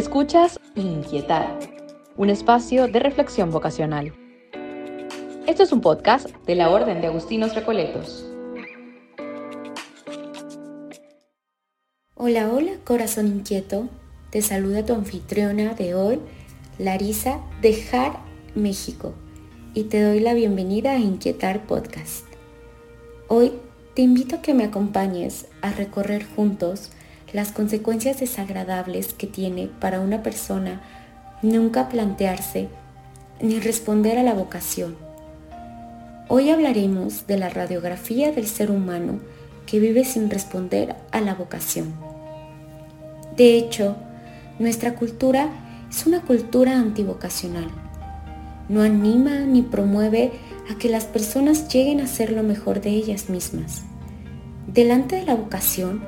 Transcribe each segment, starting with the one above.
Escuchas Inquietar, un espacio de reflexión vocacional. Esto es un podcast de la Orden de Agustinos Recoletos. Hola, hola, corazón inquieto. Te saluda tu anfitriona de hoy, Larisa de Jar, México, y te doy la bienvenida a Inquietar Podcast. Hoy te invito a que me acompañes a recorrer juntos las consecuencias desagradables que tiene para una persona nunca plantearse ni responder a la vocación. Hoy hablaremos de la radiografía del ser humano que vive sin responder a la vocación. De hecho, nuestra cultura es una cultura antivocacional. No anima ni promueve a que las personas lleguen a ser lo mejor de ellas mismas. Delante de la vocación,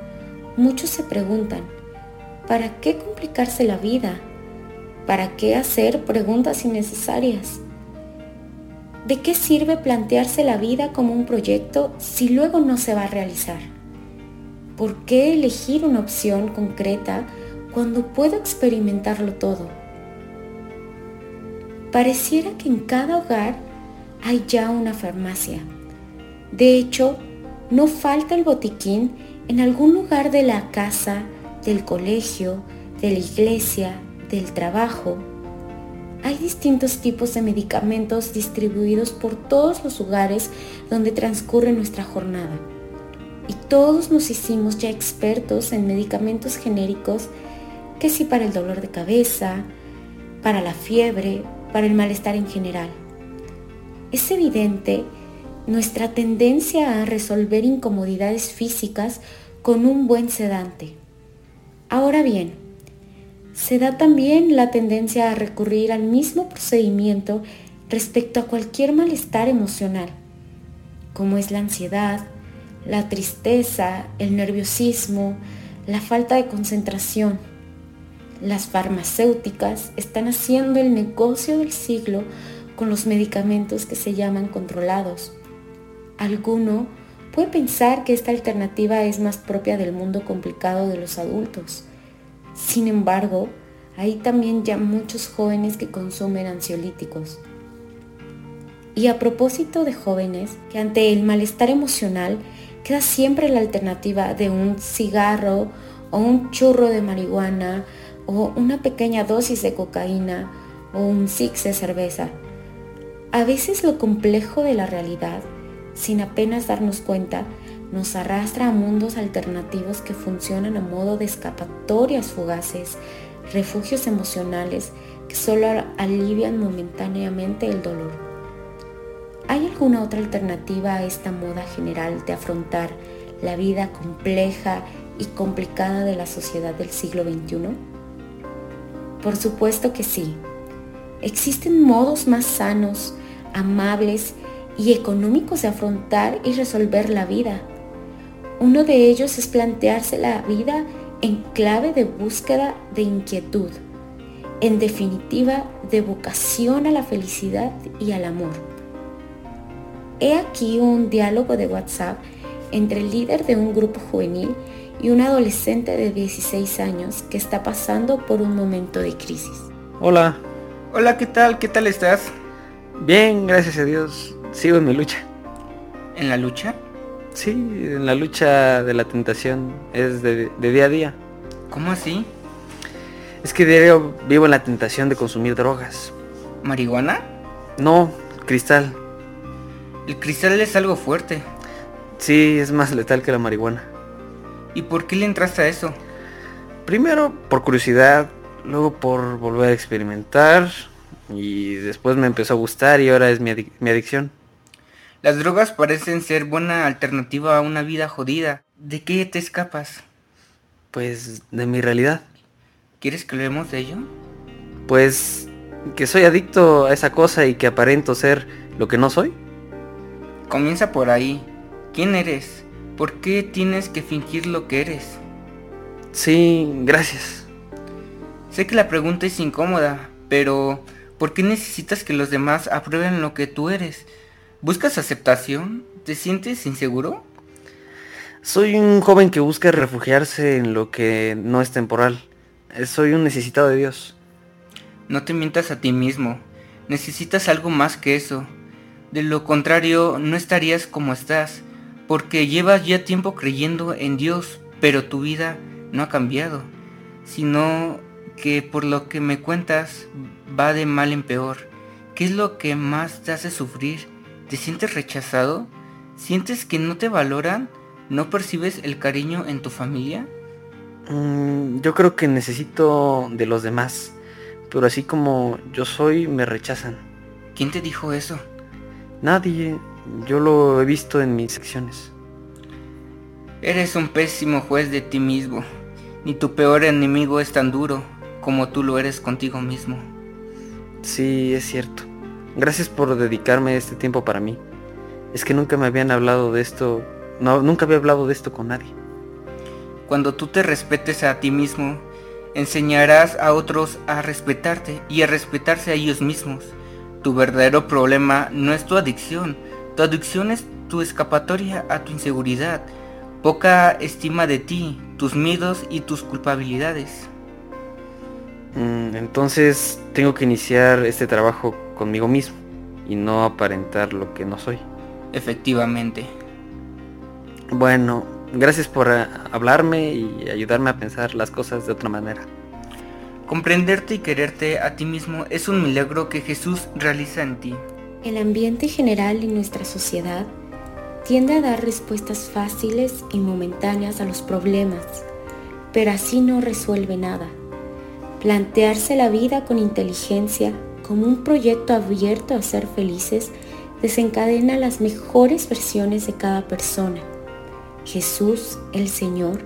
Muchos se preguntan, ¿para qué complicarse la vida? ¿Para qué hacer preguntas innecesarias? ¿De qué sirve plantearse la vida como un proyecto si luego no se va a realizar? ¿Por qué elegir una opción concreta cuando puedo experimentarlo todo? Pareciera que en cada hogar hay ya una farmacia. De hecho, no falta el botiquín en algún lugar de la casa, del colegio, de la iglesia, del trabajo. Hay distintos tipos de medicamentos distribuidos por todos los lugares donde transcurre nuestra jornada. Y todos nos hicimos ya expertos en medicamentos genéricos que sí para el dolor de cabeza, para la fiebre, para el malestar en general. Es evidente nuestra tendencia a resolver incomodidades físicas con un buen sedante. Ahora bien, se da también la tendencia a recurrir al mismo procedimiento respecto a cualquier malestar emocional, como es la ansiedad, la tristeza, el nerviosismo, la falta de concentración. Las farmacéuticas están haciendo el negocio del siglo con los medicamentos que se llaman controlados Alguno puede pensar que esta alternativa es más propia del mundo complicado de los adultos. Sin embargo, hay también ya muchos jóvenes que consumen ansiolíticos. Y a propósito de jóvenes, que ante el malestar emocional queda siempre la alternativa de un cigarro o un churro de marihuana o una pequeña dosis de cocaína o un six de cerveza. A veces lo complejo de la realidad sin apenas darnos cuenta, nos arrastra a mundos alternativos que funcionan a modo de escapatorias fugaces, refugios emocionales que solo alivian momentáneamente el dolor. ¿Hay alguna otra alternativa a esta moda general de afrontar la vida compleja y complicada de la sociedad del siglo XXI? Por supuesto que sí. Existen modos más sanos, amables y económicos de afrontar y resolver la vida. Uno de ellos es plantearse la vida en clave de búsqueda de inquietud, en definitiva de vocación a la felicidad y al amor. He aquí un diálogo de WhatsApp entre el líder de un grupo juvenil y un adolescente de 16 años que está pasando por un momento de crisis. Hola. Hola, ¿qué tal? ¿Qué tal estás? Bien, gracias a Dios. Sigo en mi lucha. ¿En la lucha? Sí, en la lucha de la tentación. Es de, día a día. ¿Cómo así? Es que diario vivo en la tentación de consumir drogas. ¿Marihuana? No, cristal. El cristal es algo fuerte. Sí, es más letal que la marihuana. ¿Y por qué le entraste a eso? Primero por curiosidad, luego por volver a experimentar y después me empezó a gustar y ahora es mi adicción. Las drogas parecen ser buena alternativa a una vida jodida. ¿De qué te escapas? Pues de mi realidad. ¿Quieres que hablemos de ello? Pues que soy adicto a esa cosa y que aparento ser lo que no soy. Comienza por ahí. ¿Quién eres? ¿Por qué tienes que fingir lo que eres? Sí, gracias. Sé que la pregunta es incómoda, pero ¿por qué necesitas que los demás aprueben lo que tú eres? ¿Buscas aceptación? ¿Te sientes inseguro? Soy un joven que busca refugiarse en lo que no es temporal, soy un necesitado de Dios. No te mientas a ti mismo. Necesitas algo más que eso. De lo contrario, no estarías como estás, porque llevas ya tiempo creyendo en Dios, pero tu vida no ha cambiado, sino que por lo que me cuentas va de mal en peor. ¿Qué es lo que más te hace sufrir? ¿Te sientes rechazado? ¿Sientes que no te valoran? ¿No percibes el cariño en tu familia? Mm, yo creo que necesito de los demás, pero así como yo soy, me rechazan. ¿Quién te dijo eso? Nadie, yo lo he visto en mis secciones. Eres un pésimo juez de ti mismo. Ni tu peor enemigo es tan duro como tú lo eres contigo mismo. Sí, es cierto. Gracias por dedicarme este tiempo para mí. Es que nunca me habían hablado de esto, no, nunca había hablado de esto con nadie. Cuando tú te respetes a ti mismo, enseñarás a otros a respetarte y a respetarse a ellos mismos. Tu verdadero problema no es tu adicción, tu adicción es tu escapatoria a tu inseguridad, poca estima de ti, tus miedos y tus culpabilidades. Mm, entonces tengo que iniciar este trabajo conmigo mismo y no aparentar lo que no soy. Efectivamente. Bueno, gracias por eh, hablarme y ayudarme a pensar las cosas de otra manera. Comprenderte y quererte a ti mismo es un milagro que Jesús realiza en ti. El ambiente general en nuestra sociedad tiende a dar respuestas fáciles y momentáneas a los problemas, pero así no resuelve nada. Plantearse la vida con inteligencia como un proyecto abierto a ser felices desencadena las mejores versiones de cada persona. Jesús, el Señor,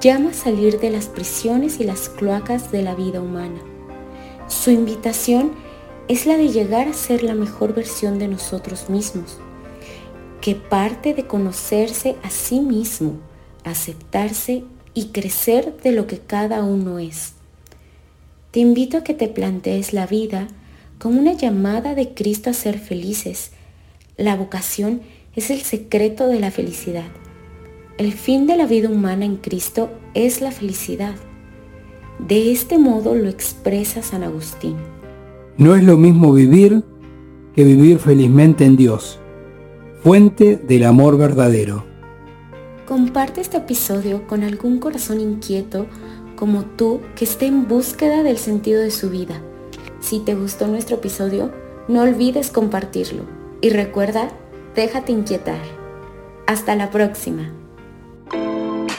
llama a salir de las prisiones y las cloacas de la vida humana. Su invitación es la de llegar a ser la mejor versión de nosotros mismos, que parte de conocerse a sí mismo, aceptarse y crecer de lo que cada uno es. Te invito a que te plantees la vida como una llamada de Cristo a ser felices. La vocación es el secreto de la felicidad. El fin de la vida humana en Cristo es la felicidad. De este modo lo expresa San Agustín. No es lo mismo vivir que vivir felizmente en Dios, fuente del amor verdadero. Comparte este episodio con algún corazón inquieto como tú que esté en búsqueda del sentido de su vida. Si te gustó nuestro episodio, no olvides compartirlo. Y recuerda, déjate inquietar. Hasta la próxima.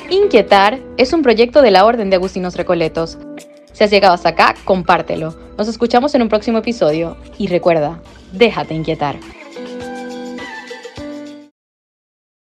Inquietar es un proyecto de la Orden de Agustinos Recoletos. Si has llegado hasta acá, compártelo. Nos escuchamos en un próximo episodio y recuerda, déjate inquietar.